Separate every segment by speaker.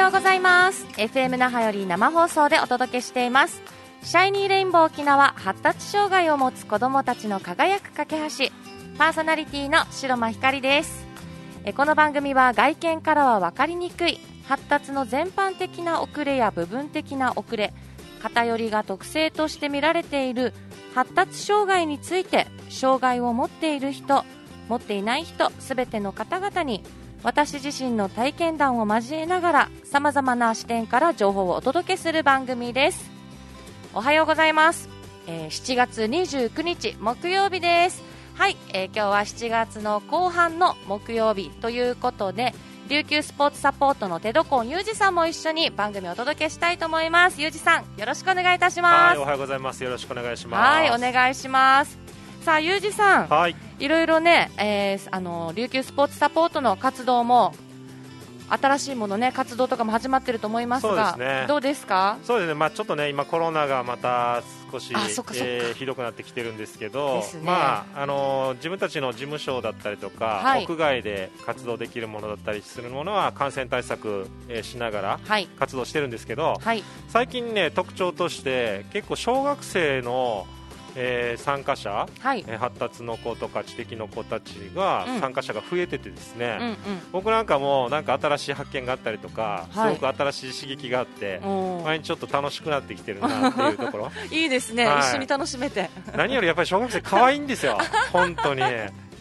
Speaker 1: ようございます。FM 那覇より生放送でお届けしています。シャイニーレインボー沖縄発達障害を持つ子どもたちの輝く架け橋。パーソナリティの白間ひかりです。えこの番組は外見からは分かりにくい。発達の全般的な遅れや部分的な遅れ。偏りが特性として見られている。発達障害について障害を持っている人持っていない人すべての方々に私自身の体験談を交えながらさまざまな視点から情報をお届けする番組ですおはようございます、えー7月29日木曜日ですはい、えー今日は7月の後半の木曜日ということで琉球スポーツサポートの手床ゆうじさんも一緒に番組をお届けしたいと思いますゆうじさんよろしくお願いいたします
Speaker 2: はい、おはようございます。よろしくお願いします。
Speaker 1: はい、お願いします。さあ、ゆうじさん、
Speaker 2: はい、
Speaker 1: いろいろね、えーあの琉球スポーツサポートの活動も新しいものね、活動とかも始まってると思いますが、
Speaker 2: ね。
Speaker 1: どうですか？
Speaker 2: そうですね。まあちょっとね、今コロナがまた少しえーひどくなってきてるんですけど、
Speaker 1: ね。
Speaker 2: まああのー自分たちの事務所だったりとか、
Speaker 1: はい。
Speaker 2: 屋外で活動できるものだったりするものは感染対策、えーしながら
Speaker 1: はい、
Speaker 2: 活動してるんですけど、
Speaker 1: はい、
Speaker 2: 最近ね特徴として結構小学生の、えー参加者、
Speaker 1: はい、
Speaker 2: えー発達の子とか知的の子たちが、
Speaker 1: うん。
Speaker 2: 参加者が増えててですね。
Speaker 1: うんうん。
Speaker 2: 僕なんかもなんか新しい発見があったりとか、
Speaker 1: はい。
Speaker 2: すごく新しい刺激があって、毎日ちょっと楽しくなってきてるなっていうところ。
Speaker 1: いいですね、
Speaker 2: はい。
Speaker 1: 一緒に楽しめて。
Speaker 2: 何よりやっぱり小学生可愛いんですよ。本当に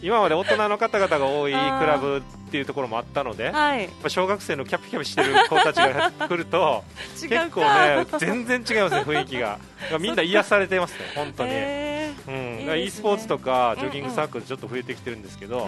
Speaker 2: 今まで大人の方々が多いクラブっていうところもあったのでやっ
Speaker 1: はい、
Speaker 2: ぱ小学生のキャピキャピしてる子たちが来ると 結構ね全然違いますね雰囲気が。みんな癒されてますね本当に、
Speaker 1: え
Speaker 2: うん、
Speaker 1: いい
Speaker 2: e スポーツとかジョギングサークルちょっと増えてきてるんですけど、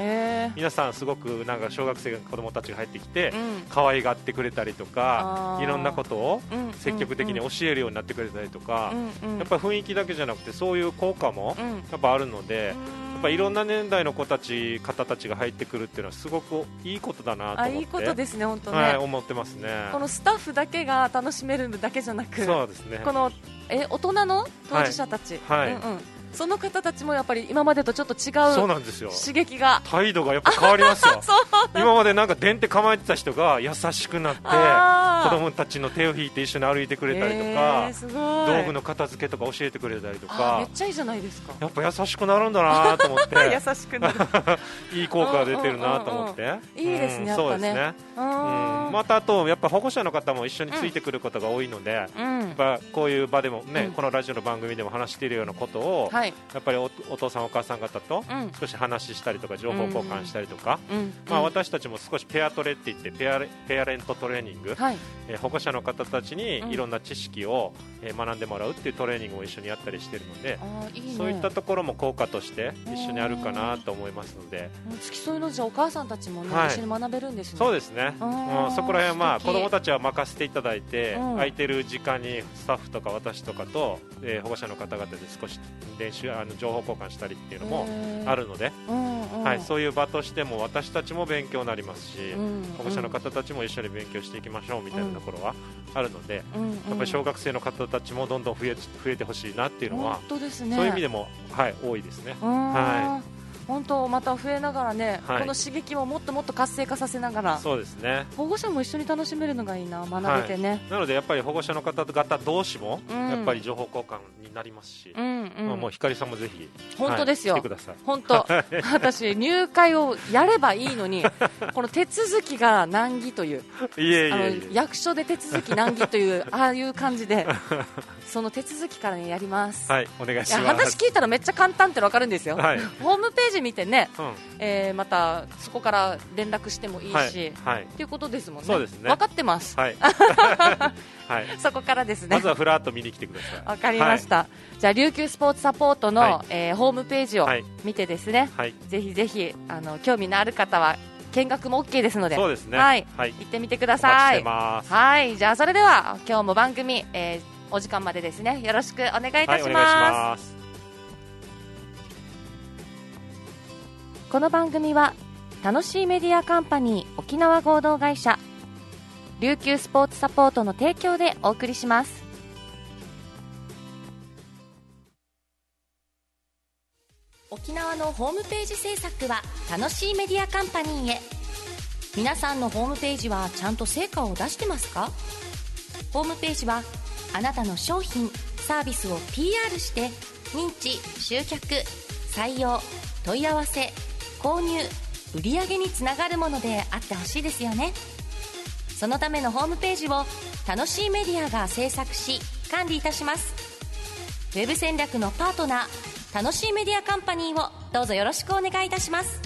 Speaker 2: 皆さんすごくなんか小学生の子供たちが入ってきて、
Speaker 1: ー、うん。
Speaker 2: 可愛がってくれたりとかいろんなことを
Speaker 1: うん
Speaker 2: 積極的に教えるようになってくれたりとか、
Speaker 1: うんうん、
Speaker 2: やっぱり雰囲気だけじゃなくてそういう効果も
Speaker 1: うん、
Speaker 2: やっぱあるので、ぱいろんな年代の子たち方たちが入ってくるっていうのはすごくいいことだなと思って。
Speaker 1: あいいことですね、本当ね。
Speaker 2: はい、思ってますね。
Speaker 1: このスタッフだけが楽しめるだけじゃなく、
Speaker 2: そうですね。
Speaker 1: このえ大人の当事者たち、
Speaker 2: はい。はい。
Speaker 1: うんうん、その方たちもやっぱり今までとちょっと違
Speaker 2: そう
Speaker 1: う
Speaker 2: なんですよ。
Speaker 1: 刺激が。
Speaker 2: 態度がやっぱ変わりますよ。今までなんか電って構えてた人が優しくなって子供たちの手を引いて一緒に歩いてくれたりと
Speaker 1: え
Speaker 2: か
Speaker 1: ー、すごい。
Speaker 2: 道具の片付けとか教えてくれたりとか。
Speaker 1: めっちゃいいじゃないですか。
Speaker 2: やっぱ優しくなるんだなと思って。
Speaker 1: 優しくなる。
Speaker 2: いい効果が出てるなと思って、
Speaker 1: うんうんうんいいですね
Speaker 2: うん
Speaker 1: やっぱね
Speaker 2: そうですね、
Speaker 1: う
Speaker 2: うん。
Speaker 1: ん
Speaker 2: またあとやっぱ保護者の方も一緒についてくることが多いので、や
Speaker 1: うん。
Speaker 2: っぱこういう場でもね、
Speaker 1: うん。
Speaker 2: このラジオの番組でも話しているようなことを、
Speaker 1: はい
Speaker 2: やっぱりおお父さんお母さん方と
Speaker 1: うん。
Speaker 2: 少し話したりとか情報交換したりとか、
Speaker 1: うん。
Speaker 2: まあ、
Speaker 1: うん。
Speaker 2: 私たちも少しペアトレって言ってペアレペアレントトレーニング、
Speaker 1: はい。
Speaker 2: えー保護者の方たちに
Speaker 1: うん。
Speaker 2: いろんな知識を、えー学んでもらうっていうトレーニングを一緒にやったりしているので、
Speaker 1: いいね。
Speaker 2: そういったところも効果として一緒にあるかなと思いますので、
Speaker 1: 付き添いのじゃあお母さんたちもね、
Speaker 2: はい。
Speaker 1: 一緒に学べるんですね。
Speaker 2: そうですね、うん、そこら辺はまあ子どもたちは任せていただいて、
Speaker 1: うん。
Speaker 2: 空いてる時間にスタッフとか私とかと、えー保護者の方々で少し練習あの情報交換したりっていうのもあるので、はい、そういう場としても私たちも勉強になりますし、
Speaker 1: うん
Speaker 2: 保護者の方たちも一緒に勉強していきましょうみたいなところはあるので、やっぱり小学生の方たちもどんどん増え増えてほしいなっていうのは、そういう意味でも、はい、多いですね。
Speaker 1: は
Speaker 2: はい
Speaker 1: 本当また増えながらね、
Speaker 2: はい。
Speaker 1: この刺激をもっともっと活性化させながら
Speaker 2: そうですね。
Speaker 1: 保護者も一緒に楽しめるのがいいな学べてね、
Speaker 2: なのでやっぱり保護者の方々同士も
Speaker 1: うん。
Speaker 2: やっぱり情報交換になりますし、
Speaker 1: うんうん。
Speaker 2: まあもう光さんもぜひ
Speaker 1: 本当ですよ。
Speaker 2: はい来てください。
Speaker 1: 本当。私入会をやればいいのに この手続きが難儀という。
Speaker 2: いえい
Speaker 1: あの役所で手続き難儀という ああいう感じで その手続きから、ね、やります、
Speaker 2: はいお願い
Speaker 1: い
Speaker 2: します。
Speaker 1: や話聞いたらめっちゃ簡単っての分かるんですよ、
Speaker 2: はい、
Speaker 1: ホームページ見てね、
Speaker 2: うん。
Speaker 1: えーまたそこから連絡してもいいし、
Speaker 2: はい
Speaker 1: っ
Speaker 2: はい。
Speaker 1: ていうことですもんね。
Speaker 2: そうですね。
Speaker 1: 分かってます。
Speaker 2: はい。はい。
Speaker 1: そこからですね。
Speaker 2: まずはフラッと見に来てください。
Speaker 1: わかりました、じゃあ琉球スポーツサポートの、
Speaker 2: は
Speaker 1: えーホームページを
Speaker 2: はい。
Speaker 1: 見てですね、
Speaker 2: はい。
Speaker 1: ぜひぜひあの興味のある方は見学も OK ですので。
Speaker 2: そうですね。
Speaker 1: はい。
Speaker 2: はい。
Speaker 1: 行ってみてください。はい。じゃあそれでは今日も番組、えーお時間までですね。よろしくお願いいたします,、
Speaker 2: はい
Speaker 1: この番組は楽しいメディアカンパニー沖縄合同会社琉球スポーツサポートの提供でお送りします。沖縄のホームページ制作は楽しいメディアカンパニーへ。皆さんのホームページはちゃんと成果を出してますか？ホームページはあなたの商品サービスを PR して認知集客採用問い合わせ購入売上につながるものであってほしいですよね。そのためのホームページを楽しいメディアが制作し管理いたします。ウェブ戦略のパートナー楽しいメディアカンパニーをどうぞよろしくお願いいたします。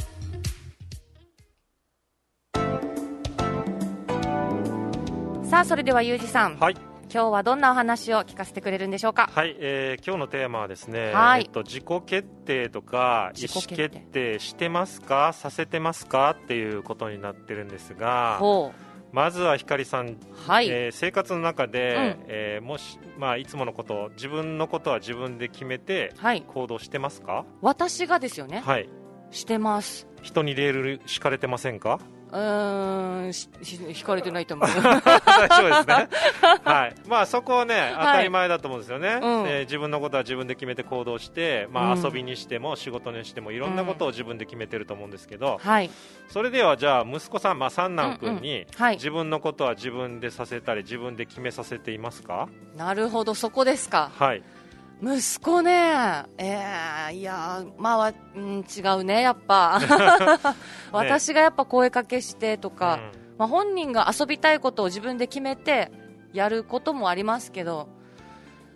Speaker 1: さあそれではゆうじさん、
Speaker 2: はい
Speaker 1: 今日はどんなお話を聞かせてくれるんでしょうか？
Speaker 2: はい、えー今日のテーマはですね、
Speaker 1: はい。
Speaker 2: えっと、自己決定とか意思
Speaker 1: 自己決定。
Speaker 2: してますか？させてますか？っていうことになってるんですが
Speaker 1: ほ
Speaker 2: まずは光さん、
Speaker 1: うはい、
Speaker 2: えー生活の中で、
Speaker 1: うん。
Speaker 2: えーもし、まあ、いつものこと自分のことは自分で決めて
Speaker 1: はい。
Speaker 2: 行動してますか？
Speaker 1: 私がですよね。
Speaker 2: はい。
Speaker 1: してます。
Speaker 2: 人にレール敷かれてませんか？
Speaker 1: うーん引かれてないと思う。
Speaker 2: 大丈夫ですね。はい。まあそこはね、当たり前だと思うんですよね。
Speaker 1: うん。
Speaker 2: えー自分のことは自分で決めて行動して、まあ
Speaker 1: うん
Speaker 2: 遊びにしても仕事にしてもいろんなことを自分で決めてると思うんですけど、
Speaker 1: はい。
Speaker 2: それではじゃあ息子さん、まあ三男君に、
Speaker 1: はい。
Speaker 2: 自分のことは自分でさせたり自分で決めさせていますか？
Speaker 1: なるほどそこですか。
Speaker 2: はい。
Speaker 1: 息子ね。えー、いやーまあわ、うん、違うねやっぱ。私がやっぱ声かけしてとか、まあ、本人が遊びたいことを自分で決めてやることもありますけど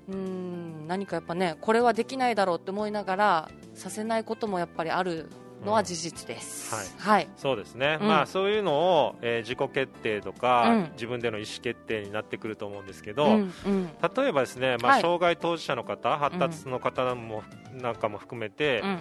Speaker 1: うーん何かやっぱねこれはできないだろうって思いながらさせないこともやっぱりあるのは事実です、はい、
Speaker 2: そうですね、
Speaker 1: うん。
Speaker 2: まあそういうのを、えー自己決定とか、
Speaker 1: うん。
Speaker 2: 自分での意思決定になってくると思うんですけど、
Speaker 1: うんうん。
Speaker 2: 例えばですね、まあ、
Speaker 1: はい。
Speaker 2: 障害当事者の方、発達の方も、なんかも含めて、
Speaker 1: うん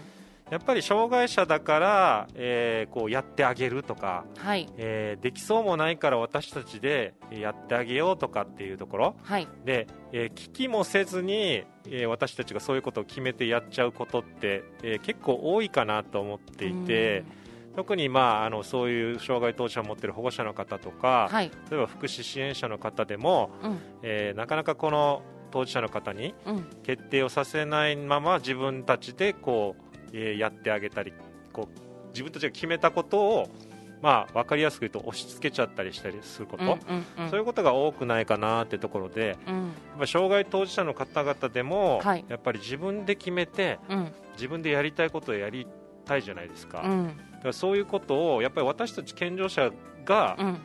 Speaker 2: やっぱり障害者だから、えーこうやってあげるとか、
Speaker 1: はい。
Speaker 2: えーできそうもないから私たちでやってあげようとかっていうところ。
Speaker 1: はい。
Speaker 2: で、えー聞きもせずに、えー私たちがそういうことを決めてやっちゃうことって、えー結構多いかなと思っていて、特に、まあ、あのそういう障害当事者を持っている保護者の方と
Speaker 1: うん
Speaker 2: か、
Speaker 1: はい。
Speaker 2: 例えば福祉支援者の方でも、
Speaker 1: うん。
Speaker 2: えーなかなかこの当事者の方に
Speaker 1: うん。
Speaker 2: 決定をさせないまま自分たちでこう、えーやってあげたりこう自分たちが決めたことを、まあ、分かりやすく言うと押し付けちゃったりしたりすること、
Speaker 1: うんうんうん。
Speaker 2: そういうことが多くないかなってところで
Speaker 1: うん。
Speaker 2: 障害当事者の方々でも、
Speaker 1: はい。
Speaker 2: やっぱり自分で決めて
Speaker 1: うん。
Speaker 2: 自分でやりたいことをやりたいじゃないですか,、だ
Speaker 1: うん。
Speaker 2: からそういうことをやっぱり私たち健常者が
Speaker 1: うん。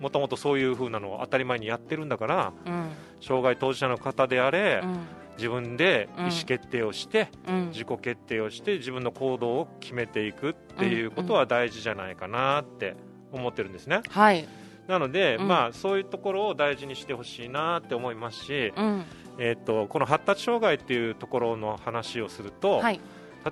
Speaker 2: もともとそういう風なのを当たり前にやってるんだから
Speaker 1: うん。
Speaker 2: 障害当事者の方であれ、
Speaker 1: うん
Speaker 2: 自分で意思決定をして、
Speaker 1: うん。
Speaker 2: 自己決定をして自分の行動を決めていくっていうことは大事じゃないかなって思ってるんですね。
Speaker 1: はい。
Speaker 2: なので、
Speaker 1: うん。
Speaker 2: まあ、そういうところを大事にしてほしいなって思いますし、
Speaker 1: うん。
Speaker 2: えっとこの発達障害っていうところの話をすると、
Speaker 1: はい。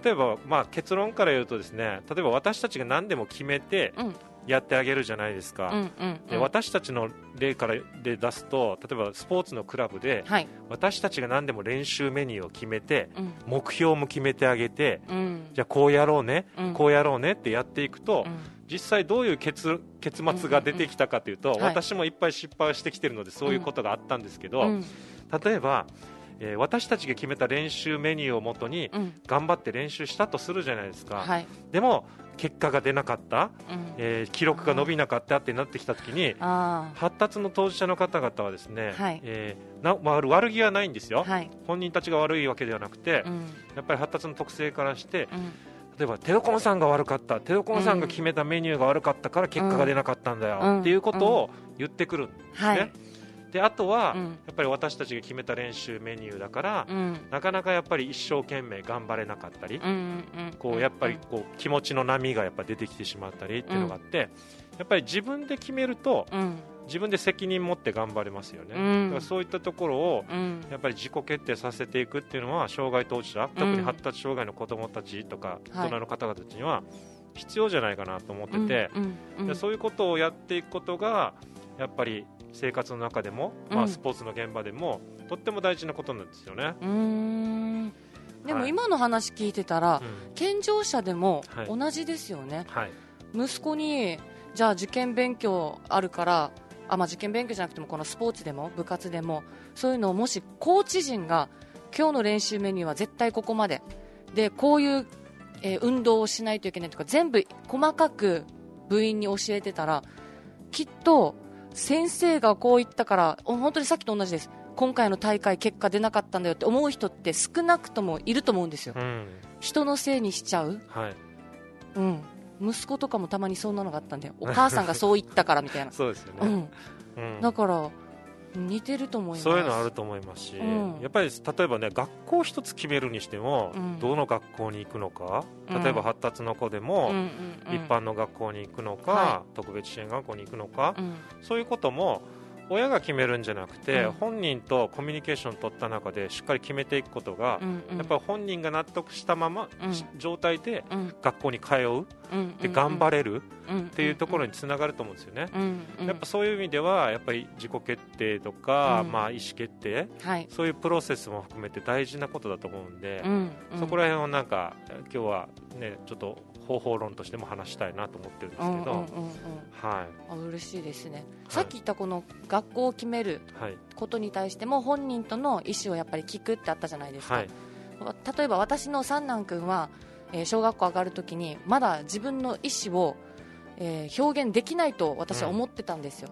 Speaker 2: 例えば、まあ、結論から言うとですね例えば私たちが何でも決めて
Speaker 1: うん
Speaker 2: やってあげるじゃないですか、
Speaker 1: うんうん
Speaker 2: で私たちの例からで出すと例えばスポーツのクラブで
Speaker 1: はい。
Speaker 2: 私たちが何でも練習メニューを決めて
Speaker 1: うん。
Speaker 2: 目標も決めてあげて
Speaker 1: うん。
Speaker 2: じゃあこうやろうね、
Speaker 1: うん。
Speaker 2: こうやろうねってやっていくと、
Speaker 1: うん。
Speaker 2: 実際どういう結結末が出てきたかというと、
Speaker 1: うんうんうん。はい。
Speaker 2: 私もいっぱい失敗をしてきてるのでそういうことがあったんですけど、
Speaker 1: うん。
Speaker 2: 例えば、えー私たちが決めた練習メニューをもとに
Speaker 1: うん。
Speaker 2: 頑張って練習したとするじゃないですか、
Speaker 1: はい。
Speaker 2: でも結果が出なかった、
Speaker 1: うん。
Speaker 2: えー記録が伸びなかったってなってきた時に
Speaker 1: あ
Speaker 2: 発達の当事者の方々はですね、
Speaker 1: はい。
Speaker 2: えーな悪悪気はないんですよ、
Speaker 1: あはい。
Speaker 2: 本人たちが悪いわけではなくて、
Speaker 1: うん。
Speaker 2: やっぱり発達の特性からして
Speaker 1: うん。
Speaker 2: 例えばテロコンさんが悪かった。テロコンさんが決めたメニューが悪かったから結果が出なかったんだよ、
Speaker 1: うん。
Speaker 2: っていうことを言ってくるんですね、
Speaker 1: はい
Speaker 2: であとは、
Speaker 1: うん。
Speaker 2: やっぱり私たちが決めた練習メニューだから、
Speaker 1: うん。
Speaker 2: なかなかやっぱり一生懸命頑張れなかったり、こうやっぱりこう気持ちの波がやっぱ出てきてしまったりっていうのがあって、やっぱり自分で決めると
Speaker 1: うん。
Speaker 2: 自分で責任持って頑張れますよね、
Speaker 1: うん。
Speaker 2: だからそういったところを
Speaker 1: うん。
Speaker 2: やっぱり自己決定させていくっていうのは障害当事者、特に発達障害の子どもたちとか
Speaker 1: はい。
Speaker 2: 大人の方々たちには必要じゃないかなと思ってて、
Speaker 1: うんうん。
Speaker 2: でそういうことをやっていくことがやっぱり生活の中でも、まあ、
Speaker 1: うん
Speaker 2: スポーツの現場でもとっても大事なことなんですよね。
Speaker 1: でも
Speaker 2: はい。
Speaker 1: 今の話聞いてたら
Speaker 2: うん。
Speaker 1: 健常者でも
Speaker 2: はい。
Speaker 1: 同じですよね。
Speaker 2: はい。
Speaker 1: 息子にじゃあ受験勉強あるからあ、まあ、受験勉強じゃなくてもこのスポーツでも部活でもそういうのをもしコーチ陣が今日の練習メニューは絶対ここまででこういう、えー運動をしないといけないとか全部細かく部員に教えてたらきっと先生がこう言ったからお本当にさっきと同じです。今回の大会結果出なかったんだよって思う人って少なくともいると思うんですよ、
Speaker 2: うん。
Speaker 1: 人のせいにしちゃう、
Speaker 2: はい。
Speaker 1: うん、息子とかもたまにそんなのがあったんでお母さんがそう言ったからみたいな、
Speaker 2: そうですよね、
Speaker 1: うん、
Speaker 2: うん。
Speaker 1: だから似てると思います。
Speaker 2: そういうのあると思いますし、
Speaker 1: うん。
Speaker 2: やっぱり例えばね学校一つ決めるにしても、
Speaker 1: うん。
Speaker 2: どの学校に行くのか
Speaker 1: うん。
Speaker 2: 例えば発達の子でも、
Speaker 1: うんうんうん。
Speaker 2: 一般の学校に行くのか、
Speaker 1: は
Speaker 2: 特別支援学校に行くのか、
Speaker 1: うん。
Speaker 2: そういうことも親が決めるんじゃなくて、
Speaker 1: うん。
Speaker 2: 本人とコミュニケーションを取った中でしっかり決めていくことが、
Speaker 1: うんうん。
Speaker 2: やっぱり本人が納得したまま、
Speaker 1: うん。
Speaker 2: 状態で
Speaker 1: うん。
Speaker 2: 学校に通う
Speaker 1: うん
Speaker 2: で頑張れる
Speaker 1: っ
Speaker 2: っていうところにつながると思うんですよね。やっぱそういう意味ではやっぱり自己決定とか、
Speaker 1: うん。
Speaker 2: まあ、意思決定
Speaker 1: はい。
Speaker 2: そういうプロセスも含めて大事なことだと思うんで、そこら辺をなんか今日はねちょっと方法論としても話したいなと思ってるんですけど、
Speaker 1: うんうんうんうん。
Speaker 2: は
Speaker 1: あ嬉しいですね、さっき言ったこの学校を決める
Speaker 2: いはい。
Speaker 1: ことに対しても本人との意思をやっぱり聞くってあったじゃないですか、
Speaker 2: はい。
Speaker 1: 例えば私の三男君は、えー小学校上がるときにまだ自分の意思を、えー表現できないと私は思ってたんですよ、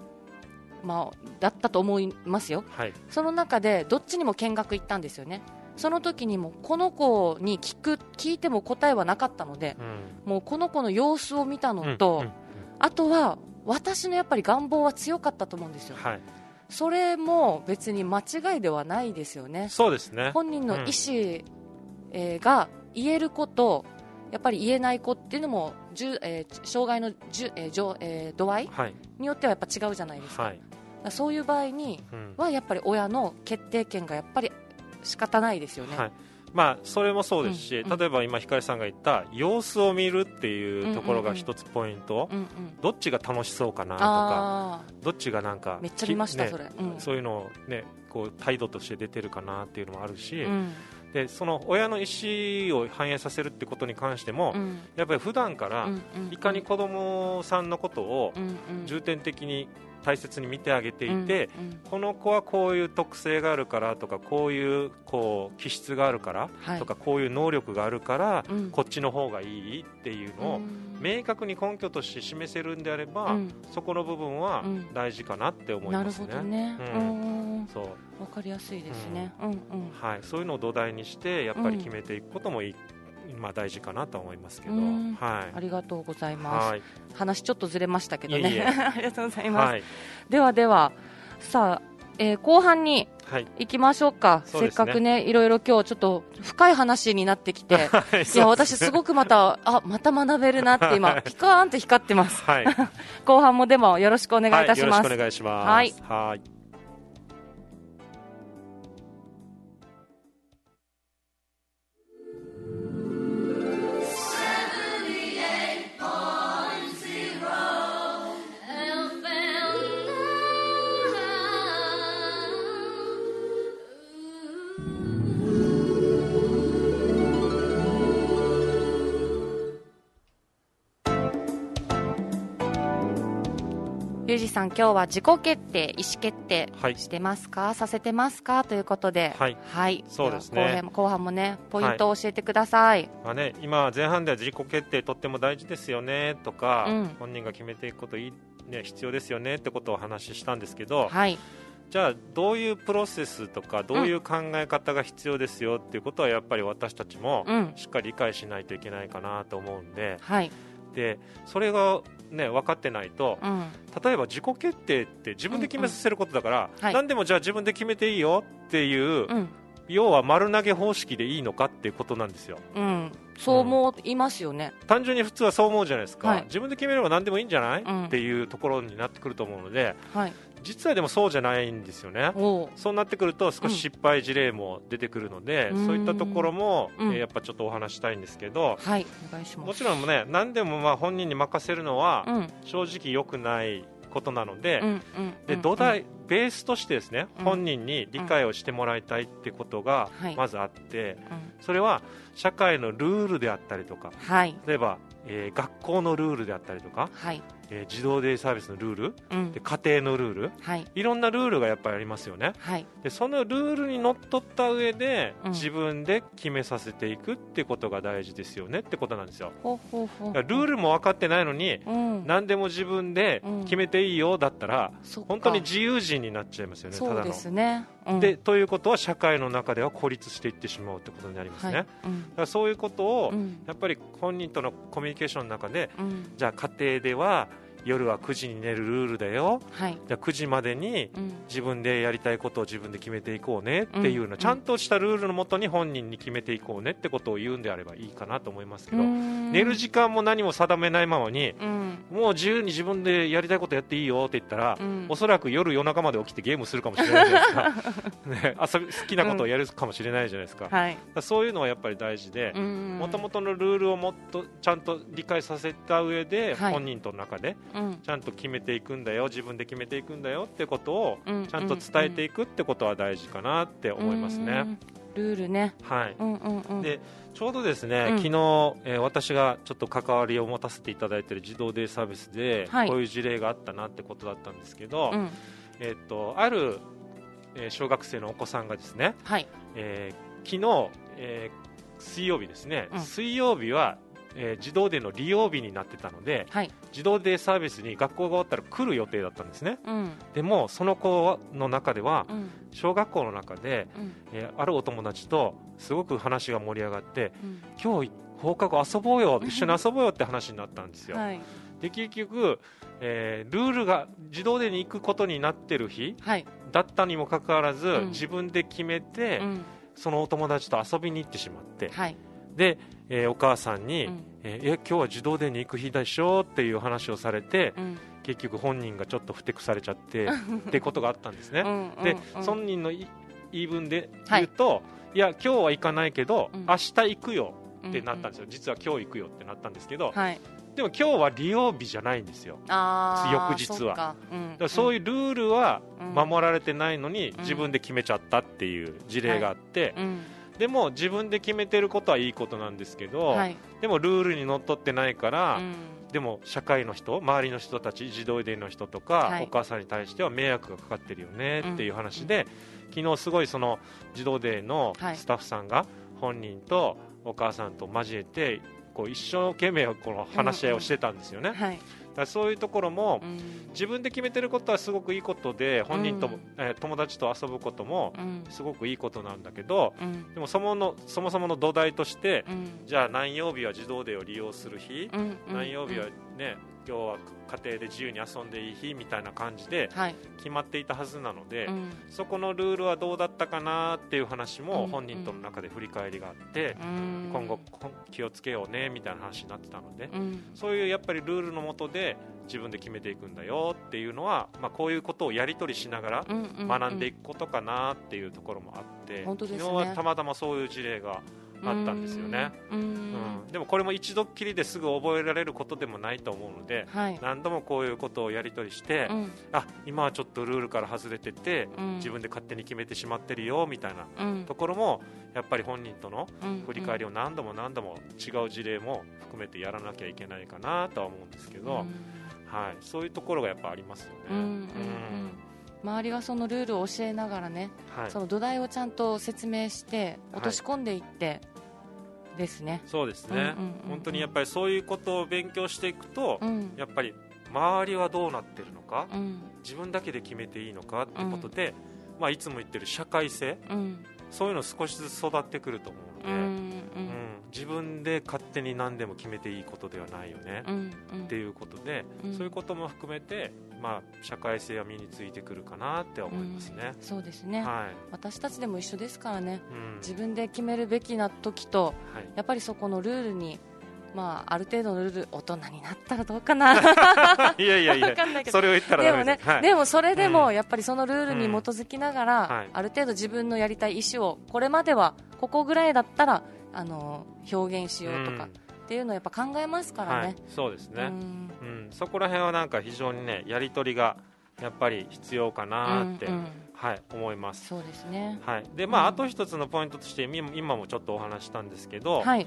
Speaker 1: まあ、だったと思いますよ。
Speaker 2: はい。
Speaker 1: その中でどっちにも見学行ったんですよねその時にもこの子に聞く聞いても答えはなかったので
Speaker 2: うん。
Speaker 1: もうこの子の様子を見たの
Speaker 2: うん
Speaker 1: と、
Speaker 2: うんうん。
Speaker 1: あとは私のやっぱり願望は強かったと思うんですよ。
Speaker 2: はい。
Speaker 1: それも別に間違いではないですよね。
Speaker 2: そうですね。
Speaker 1: 本人の意思、えーが言える子とやっぱり言えない子っていうのもじゅ、えー障害のじゅ、えーじょえー度合い
Speaker 2: はい。
Speaker 1: によってはやっぱ違うじゃないですか,、
Speaker 2: はい、
Speaker 1: そういう場合に
Speaker 2: うん。
Speaker 1: はやっぱり親の決定権がやっぱり仕方ないですよね、
Speaker 2: はい。まあ、それもそうですし、例えば今、光さんが言った様子を見るっていうところが一つポイント、どっちが楽しそうかなとか、
Speaker 1: あ
Speaker 2: どっちがなんか、
Speaker 1: めっちゃ見ました
Speaker 2: き
Speaker 1: それ。うん。
Speaker 2: そういうのを、ね、こう態度として出てるかなっていうのもあるし、でその親の意思を反映させるってことに関しても、
Speaker 1: うん。
Speaker 2: やっぱり普段からいかに子供さんのことを重点的に大切に見てあげていて、
Speaker 1: うんうん。
Speaker 2: この子はこういう特性があるからとかこういうこう気質があるから
Speaker 1: はい。
Speaker 2: とかこういう能力があるから
Speaker 1: うん。
Speaker 2: こっちの方がいいっていうのを
Speaker 1: うん。
Speaker 2: 明確に根拠として示せるんであれば、
Speaker 1: うん。
Speaker 2: そこの部分は
Speaker 1: うん。
Speaker 2: 大事かなって思いますね。う
Speaker 1: うん
Speaker 2: そう。
Speaker 1: わかりやすいですね、うん。うん
Speaker 2: はい、そういうのを土台にしてやっぱり決めていくこともいい、まあ、大事かなとは思いますけど、
Speaker 1: うん。
Speaker 2: は
Speaker 1: ありがとうござい
Speaker 2: い、
Speaker 1: ます、
Speaker 2: はい、
Speaker 1: 話ちょっとずれましたけどね。
Speaker 2: いえいえ。
Speaker 1: ありがとうございます、
Speaker 2: はい、
Speaker 1: ではではさあ、えー後半に
Speaker 2: はい、
Speaker 1: 行きましょうか。せっ
Speaker 2: そうですね。
Speaker 1: かくねいろいろ今日ちょっと深い話になってきて。
Speaker 2: はい
Speaker 1: いや私すごくまたあまた学べるなって今 ピカーンと光ってます。
Speaker 2: はい、
Speaker 1: 後半もでもよろしくお願いいたします、
Speaker 2: はい、よろしくお願いします。
Speaker 1: はい
Speaker 2: はい
Speaker 1: ゆうじさん今日は自己決定意思決定
Speaker 2: はい。
Speaker 1: してますか、させてますか？ということで。
Speaker 2: はい。そうですね。
Speaker 1: は後編後半もねポイントを教えてください、
Speaker 2: まあね、今、前半では自己決定とっても大事ですよねとか、
Speaker 1: うん。
Speaker 2: 本人が決めていくこといい、ね、必要ですよねってことをお話ししたんですけど、
Speaker 1: はい。
Speaker 2: じゃあどういうプロセスとかどういう考え方が必要ですよっていうことはやっぱり私たちも
Speaker 1: うん。
Speaker 2: しっかり理解しないといけないかなと思うんで
Speaker 1: はい
Speaker 2: でそれが、ね、分かってないと
Speaker 1: うん。
Speaker 2: 例えば自己決定って自分で決めさせることだから、
Speaker 1: はい。
Speaker 2: 何でもじゃあ自分で決めていいよっていう、
Speaker 1: うん。
Speaker 2: 要は丸投げ方式でいいのかっていうことなんですよ。
Speaker 1: うん。そう思いますよね、
Speaker 2: 単純に普通はそう思うじゃないですか、
Speaker 1: はい。
Speaker 2: 自分で決めれば何でもいいんじゃない、
Speaker 1: うん。
Speaker 2: っていうところになってくると思うので
Speaker 1: はい
Speaker 2: 実はでもそうじゃないんですよね。そうなってくると少し失敗事例も出てくるので、
Speaker 1: うん。
Speaker 2: そういったところも、
Speaker 1: うん。
Speaker 2: えーやっぱちょっとお話したいんですけど、
Speaker 1: はいお願いします。
Speaker 2: もちろんね何でもまあ本人に任せるのは
Speaker 1: うん。
Speaker 2: 正直良くないことなので,、
Speaker 1: うんうん
Speaker 2: で土台、ベースとしてですね、
Speaker 1: うん。
Speaker 2: 本人に理解をしてもらいたいってことが
Speaker 1: はい。
Speaker 2: まずあって、
Speaker 1: うん。
Speaker 2: それは社会のルールであったりとか
Speaker 1: はい。
Speaker 2: 例えば、えー学校のルールであったりとか、
Speaker 1: はい
Speaker 2: えー自動デイサービスのルール。
Speaker 1: うん。
Speaker 2: で家庭のルール。
Speaker 1: はい。
Speaker 2: いろんなルールがやっぱりありますよね。
Speaker 1: はい。
Speaker 2: でそのルールにのっとった上で、
Speaker 1: うん。
Speaker 2: 自分で決めさせていくってことが大事ですよね。ってことなんですよ。ルールも分かってないのに
Speaker 1: うん。
Speaker 2: 何でも自分で決めていいよだったら、
Speaker 1: そっか。
Speaker 2: 本当に自由人になっちゃいますよねただの。
Speaker 1: ね。うん。
Speaker 2: でということは社会の中では孤立していってしまうってことになりますね、
Speaker 1: はい。
Speaker 2: だ
Speaker 1: うん。
Speaker 2: からそういうことを、
Speaker 1: うん。
Speaker 2: やっぱり本人とのコミュニケーションの中で
Speaker 1: うん。
Speaker 2: じゃあ家庭では夜は9時に寝るルールだよ。
Speaker 1: はい。
Speaker 2: じゃあ9時までに
Speaker 1: うん。
Speaker 2: 自分でやりたいことを自分で決めていこうねっていうよう
Speaker 1: ん。
Speaker 2: ちゃんとしたルールのもとに本人に決めていこうねってことを言うんであればいいかなと思いますけど、
Speaker 1: うん。
Speaker 2: 寝る時間も何も定めないままに
Speaker 1: うん。
Speaker 2: もう自由に自分でやりたいことやっていいよって言ったら、
Speaker 1: うん。
Speaker 2: おそらく夜夜中まで起きてゲームするかもしれないじゃないですか、ね、遊び好きなことをやるかもしれないじゃないですか,、
Speaker 1: はい。
Speaker 2: そういうのはやっぱり大事でもともとのルールをもっとちゃんと理解させた上で、
Speaker 1: はい。
Speaker 2: 本人との中で
Speaker 1: うん
Speaker 2: ちゃんと決めていくんだよ。自分で決めていくんだよってことを
Speaker 1: うん。
Speaker 2: ちゃんと伝えていくってことは大事かなって思いますね。
Speaker 1: うんルールね。
Speaker 2: はい。
Speaker 1: うんうんうん。
Speaker 2: でちょうどですね、
Speaker 1: うん。
Speaker 2: 昨日、えー私がちょっと関わりを持たせていただいている児童デイサービスで、
Speaker 1: はい。
Speaker 2: こういう事例があったなってことだったんですけど、
Speaker 1: うん。
Speaker 2: えっとある、えー小学生のお子さんがですね、
Speaker 1: はい。
Speaker 2: えー昨日、えー水曜日ですね、
Speaker 1: うん。
Speaker 2: 水曜日は、えー児童デイの利用日になってたので
Speaker 1: はい。
Speaker 2: 児童デイサービスに学校が終わったら来る予定だったんですね。
Speaker 1: うん。
Speaker 2: でもその子の中では
Speaker 1: うん。
Speaker 2: 小学校の中で、
Speaker 1: うん。
Speaker 2: えーあるお友達とすごく話が盛り上がって
Speaker 1: うん。
Speaker 2: 今日放課後遊ぼうよ一緒に遊ぼうよって話になったんですよ、
Speaker 1: はい。
Speaker 2: で結局、えールールが自動でに行くことになってる日
Speaker 1: はい。
Speaker 2: だったにもかかわらず、
Speaker 1: うん。
Speaker 2: 自分で決めて、
Speaker 1: うん。
Speaker 2: そのお友達と遊びに行ってしまって、
Speaker 1: はい
Speaker 2: で、えーお母さんに、
Speaker 1: うん。
Speaker 2: えーえ今日は自動でに行く日でしょっていう話をされて、
Speaker 1: うん。
Speaker 2: 結局本人がちょっとふてくされちゃって ってことがあったんですね、
Speaker 1: うん
Speaker 2: で、
Speaker 1: うん。
Speaker 2: 本人のい言い分で言うと、い、や今日は行かないけど、
Speaker 1: うん。
Speaker 2: 明日行くよってなったんですよ、実は今日行くよってなったんですけど、
Speaker 1: はい。
Speaker 2: でも今日は利用日じゃないんですよ。翌日は。
Speaker 1: そうん。
Speaker 2: そういうルールは
Speaker 1: うん。
Speaker 2: 守られてないのに
Speaker 1: ん
Speaker 2: 自分で決めちゃったっていう事例があって、
Speaker 1: うん
Speaker 2: でも自分で決めてることはいいことなんですけど、
Speaker 1: はい。
Speaker 2: でもルールにのっとってないから、
Speaker 1: うん。
Speaker 2: でも社会の人周りの人たち児童デイの人とか、
Speaker 1: はい。
Speaker 2: お母さんに対しては迷惑がかかってるよねっていう話で、昨日すごいその児童デイの
Speaker 1: はい。
Speaker 2: スタッフさんが本人とお母さんと交えてこう一生懸命この話し合いをしてたんですよね、だか
Speaker 1: はい
Speaker 2: らそういうところも
Speaker 1: うん。
Speaker 2: 自分で決めてることはすごくいいことで本人とも、
Speaker 1: うん
Speaker 2: えー友達と遊ぶことも
Speaker 1: うん。
Speaker 2: すごくいいことなんだけど
Speaker 1: うん。
Speaker 2: でもそものそもそもの土台として
Speaker 1: うん。
Speaker 2: じゃあ何曜日は児童デイを利用する日、何曜日はね、今日は家庭で自由に遊んでいい日みたいな感じで
Speaker 1: はい。
Speaker 2: 決まっていたはずなので、
Speaker 1: うん。
Speaker 2: そこのルールはどうだったかなっていう話も
Speaker 1: うん
Speaker 2: 本人との中で振り返りがあって、
Speaker 1: うん。
Speaker 2: 今後こ気をつけようねみたいな話になってたので、
Speaker 1: うん。
Speaker 2: そういうやっぱりルールのもとで自分で決めていくんだよっていうのは、まあ、こういうことをやり取りしながら
Speaker 1: うんうん
Speaker 2: 学んでいくことかなっていうところもあって、
Speaker 1: 本当ですね。
Speaker 2: 昨日はたまたまそういう事例があったんですよね。
Speaker 1: うん。
Speaker 2: うん。でもこれも一度っきりですぐ覚えられることでもないと思うので
Speaker 1: はい。
Speaker 2: 何度もこういうことをやり取りして、
Speaker 1: うん。
Speaker 2: あ今はちょっとルールから外れてて、
Speaker 1: うん。
Speaker 2: 自分で勝手に決めてしまってるよみたいな
Speaker 1: うん。
Speaker 2: ところもやっぱり本人との
Speaker 1: うん。
Speaker 2: 振り返りを何度も何度も違う事例も含めてやらなきゃいけないかなとは思うんですけど、はい、そういうところがやっぱありますよね。
Speaker 1: うん周りがそのルールを教えながらね
Speaker 2: はい。
Speaker 1: その土台をちゃんと説明して落とし込んでいってですね。
Speaker 2: そうですね、
Speaker 1: うんうんうんうん。
Speaker 2: 本当にやっぱりそういうことを勉強していくと、
Speaker 1: うん。
Speaker 2: やっぱり周りはどうなってるのか、
Speaker 1: うん。
Speaker 2: 自分だけで決めていいのかってことで、まあ、いつも言ってる社会性
Speaker 1: うん。
Speaker 2: そういうの少しずつ育ってくると思うので、
Speaker 1: うん。
Speaker 2: うん自分で勝手に何でも決めていいことではないよね、
Speaker 1: うんうん。
Speaker 2: っていうことで、
Speaker 1: うん。
Speaker 2: そういうことも含めて、まあ、社会性は身についてくるかなって思いますね。
Speaker 1: うん。そうですね。
Speaker 2: はい。
Speaker 1: 私たちでも一緒ですからね。
Speaker 2: うん。
Speaker 1: 自分で決めるべきな時と
Speaker 2: はい。
Speaker 1: やっぱりそこのルールにまあある程度のルール大人になったらどうかな。
Speaker 2: いやいやい
Speaker 1: わ
Speaker 2: や
Speaker 1: かんないけど。
Speaker 2: それを言ったら
Speaker 1: でもね
Speaker 2: はい、
Speaker 1: でもそれで
Speaker 2: うん。
Speaker 1: もやっぱりそのルールに基づきながら、
Speaker 2: はい。
Speaker 1: ある程度自分のやりたい意思をこれまではここぐらいだったらあの表現しようとかっていうのをやっぱ考えますからね。
Speaker 2: はい、、そうですね、
Speaker 1: うん。
Speaker 2: うん。そこら辺はなんか非常にねやり取りがやっぱり必要かなって、
Speaker 1: うんうん。
Speaker 2: はい、思います。
Speaker 1: そうですね。
Speaker 2: はい、でまあ、
Speaker 1: うん
Speaker 2: あと一つのポイントとして今今もちょっとお話ししたんですけど、
Speaker 1: はい。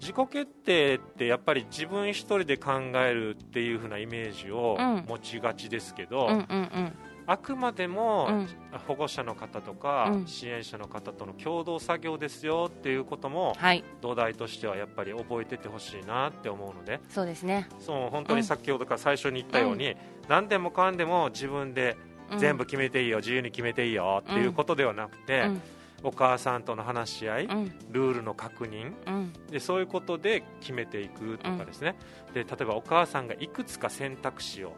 Speaker 2: 自己決定ってやっぱり自分一人で考えるっていう風なイメージを
Speaker 1: うん。
Speaker 2: 持ちがちですけど、
Speaker 1: うんうんうん
Speaker 2: あくまでも、
Speaker 1: うん。
Speaker 2: 保護者の方とか、
Speaker 1: うん。
Speaker 2: 支援者の方との共同作業ですよっていうことも
Speaker 1: はい。
Speaker 2: 土台としてはやっぱり覚えててほしいなって思うので。
Speaker 1: そうですね。
Speaker 2: そう本当に先ほどから最初に言ったように、何でもかんでも自分で
Speaker 1: うん。
Speaker 2: 全部決めていいよ、自由に決めていいよっていうことではなくて、
Speaker 1: うん。
Speaker 2: お母さんとの話し合い、
Speaker 1: うん。
Speaker 2: ルールの確認
Speaker 1: うん。
Speaker 2: でそういうことで決めていくとかですね、で例えばお母さんがいくつか選択肢を
Speaker 1: はい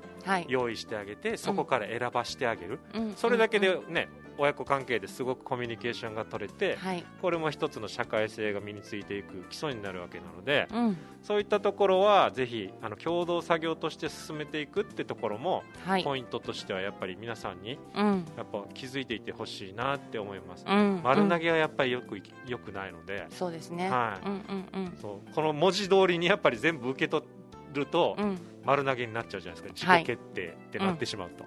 Speaker 2: 用意してあげてそこから選ばしてあげる、
Speaker 1: うん。
Speaker 2: それだけ
Speaker 1: うん。
Speaker 2: でね、親子関係ですごくコミュニケーションが取れて、
Speaker 1: はい。
Speaker 2: これも一つの社会性が身についていく基礎になるわけなので、
Speaker 1: うん。
Speaker 2: そういったところはぜひあの共同作業として進めていくってところも、
Speaker 1: はい。
Speaker 2: ポイントとしてはやっぱり皆さんに
Speaker 1: うん。
Speaker 2: やっぱ気づいていてほしいなって思います、
Speaker 1: うん。
Speaker 2: 丸投げはやっぱりよくいよくないので、
Speaker 1: そうですね。
Speaker 2: はい。
Speaker 1: うんうんうん。
Speaker 2: そうこの文字通りにやっぱり全部受け取ると、
Speaker 1: うん。
Speaker 2: 丸投げになっちゃうじゃないですか。
Speaker 1: はい。
Speaker 2: 自己決定ってなってしまうと、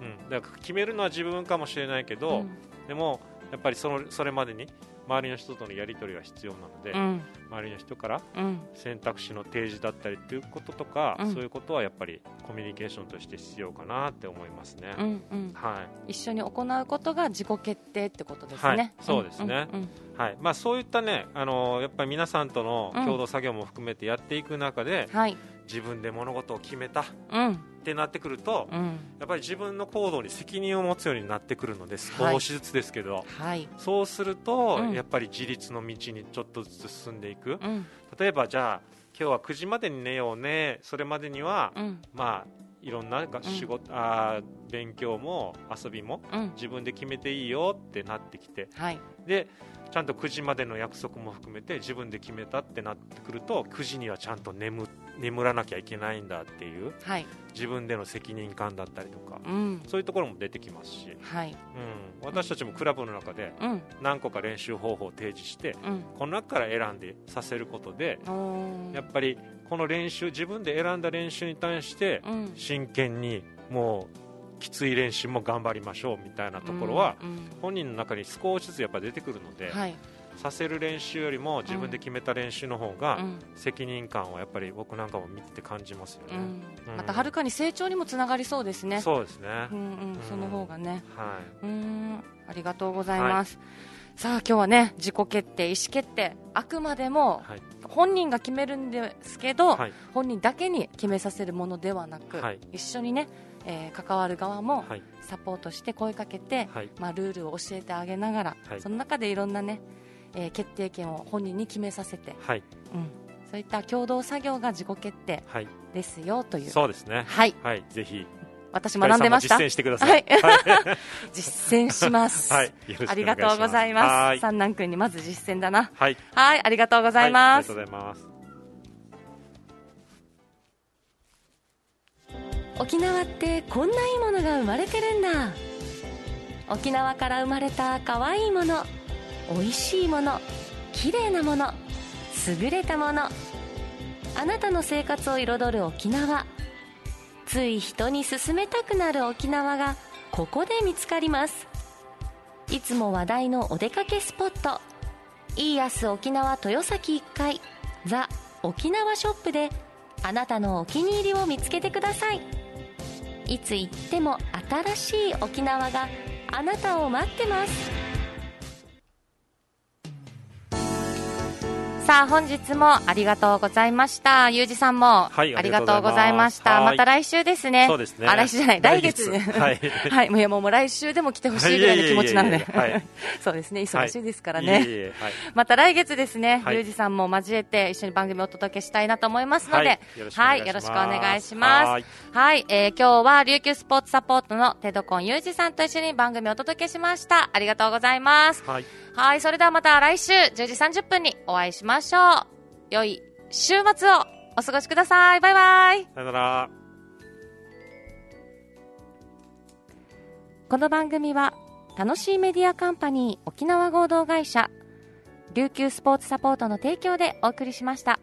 Speaker 2: うん。だから決めるのは自分かもしれないけど、
Speaker 1: うん。
Speaker 2: でもやっぱりそのそれまでに周りの人とのやり取りが必要なので、
Speaker 1: うん。
Speaker 2: 周りの人から
Speaker 1: うん。
Speaker 2: 選択肢の提示だったりっていうこととか、
Speaker 1: うん。
Speaker 2: そういうことはやっぱりコミュニケーションとして必要かなって思いますね、
Speaker 1: うんうん。
Speaker 2: はい。
Speaker 1: 一緒に行うことが自己決定ってことです
Speaker 2: はい。
Speaker 1: ね
Speaker 2: そうですね。
Speaker 1: うん。うん
Speaker 2: はい。まあ、そういったね、あのやっぱり皆さんとの共同作業も含めてやっていく中で、
Speaker 1: うんはい
Speaker 2: 自分で物事を決めた。っ
Speaker 1: うん。
Speaker 2: てなってくると、
Speaker 1: うん。
Speaker 2: やっぱり自分の行動に責任を持つようになってくるので
Speaker 1: はい。
Speaker 2: 少しずつですけど、
Speaker 1: はい。
Speaker 2: そうすると、
Speaker 1: うん。
Speaker 2: やっぱり自立の道にちょっとずつ進んでいく。
Speaker 1: うん。
Speaker 2: 例えばじゃあ今日は9時までに寝ようね。それまでには、
Speaker 1: うん。
Speaker 2: まあいろんなが仕事、あー勉強も遊びも
Speaker 1: うん。
Speaker 2: 自分で決めていいよ。ってなってきて。
Speaker 1: はい。
Speaker 2: でちゃんと9時までの約束も含めて自分で決めたってなってくると9時にはちゃんと眠眠らなきゃいけないんだっていう
Speaker 1: はい。
Speaker 2: 自分での責任感だったりとか
Speaker 1: うん。
Speaker 2: そういうところも出てきますし、
Speaker 1: はい。
Speaker 2: うん、私たちもクラブの中で
Speaker 1: うん。
Speaker 2: 何個か練習方法を提示して
Speaker 1: うん。
Speaker 2: この中から選んでさせることでやっぱりこの練習自分で選んだ練習に対して
Speaker 1: うん。
Speaker 2: 真剣にもうきつい練習も頑張りましょうみたいなところは本人の中に少しずつやっぱ出てくるので、
Speaker 1: はい
Speaker 2: させる練習よりも自分で決めた練習の方が
Speaker 1: うん。
Speaker 2: 責任感はやっぱり僕なんかも見てて感じますよね、
Speaker 1: うん。
Speaker 2: うん。
Speaker 1: またはるかに成長にもつながりそうです。ね
Speaker 2: そうですね、
Speaker 1: うんうん。その方がね。
Speaker 2: は
Speaker 1: うーん。ありがとうございます、さあ今日はね自己決定意思決定あくまでも
Speaker 2: いはい。
Speaker 1: 本人が決めるんですけど、
Speaker 2: はい。
Speaker 1: 本人だけに決めさせるものではなく、
Speaker 2: はい。
Speaker 1: 一緒にね、えー関わる側も
Speaker 2: はい。
Speaker 1: サポートして声かけて、
Speaker 2: はい。
Speaker 1: まあ、ルールを教えてあげながら、
Speaker 2: はい。
Speaker 1: その中でいろんなね、えー決定権を本人に決めさせて、
Speaker 2: はい。
Speaker 1: うん、そういった共同作業が自己決定
Speaker 2: はい。
Speaker 1: ですよという。
Speaker 2: そうですね。
Speaker 1: はい。
Speaker 2: はい。ぜひ。
Speaker 1: 私学んでました？
Speaker 2: 実践してください。
Speaker 1: はい。実践します、
Speaker 2: はい。よろしくお願いします。
Speaker 1: ありがとうございます。
Speaker 2: はい。
Speaker 1: 三男君にまず実践だな。
Speaker 2: はい。
Speaker 1: はい。ありがとうございます、
Speaker 2: はい。ありがとうございます。
Speaker 1: 沖縄ってこんないいものが生まれてるんだ。沖縄から生まれた可愛いもの美味しいもの綺麗なもの優れたものあなたの生活を彩る沖縄。つい人に勧めたくなる沖縄がここで見つかります。いつも話題のお出かけスポット。イーアス沖縄豊崎1階ザ・沖縄ショップであなたのお気に入りを見つけてください。いつ行っても新しい沖縄があなたを待ってます。さあ本日もありがとうございました。ゆうじさんも
Speaker 2: はい
Speaker 1: ありがとうございました。
Speaker 2: ま
Speaker 1: た来週ですね。
Speaker 2: そうですね。
Speaker 1: あ来週じゃない。来月。
Speaker 2: はい。
Speaker 1: はいもやもう来週でも来てほしいぐらいの気持ちなので。そうですね。忙しいですから
Speaker 2: い。
Speaker 1: ね、また来月ですね、
Speaker 2: はい。
Speaker 1: ゆうじさんも交えて一緒に番組をお届けしたいなと思いますので、
Speaker 2: はい。よろしくお願いします。
Speaker 1: はい、えー今日は琉球スポーツサポートのテドコンゆうじさんと一緒に番組をお届けしました。ありがとうございます。
Speaker 2: はい
Speaker 1: はい、それではまた来週10時30分にお会いしましょう。良い週末をお過ごしください。バイバイ。
Speaker 2: さよなら
Speaker 1: この番組は楽しいメディアカンパニー沖縄合同会社琉球スポーツサポートの提供でお送りしました。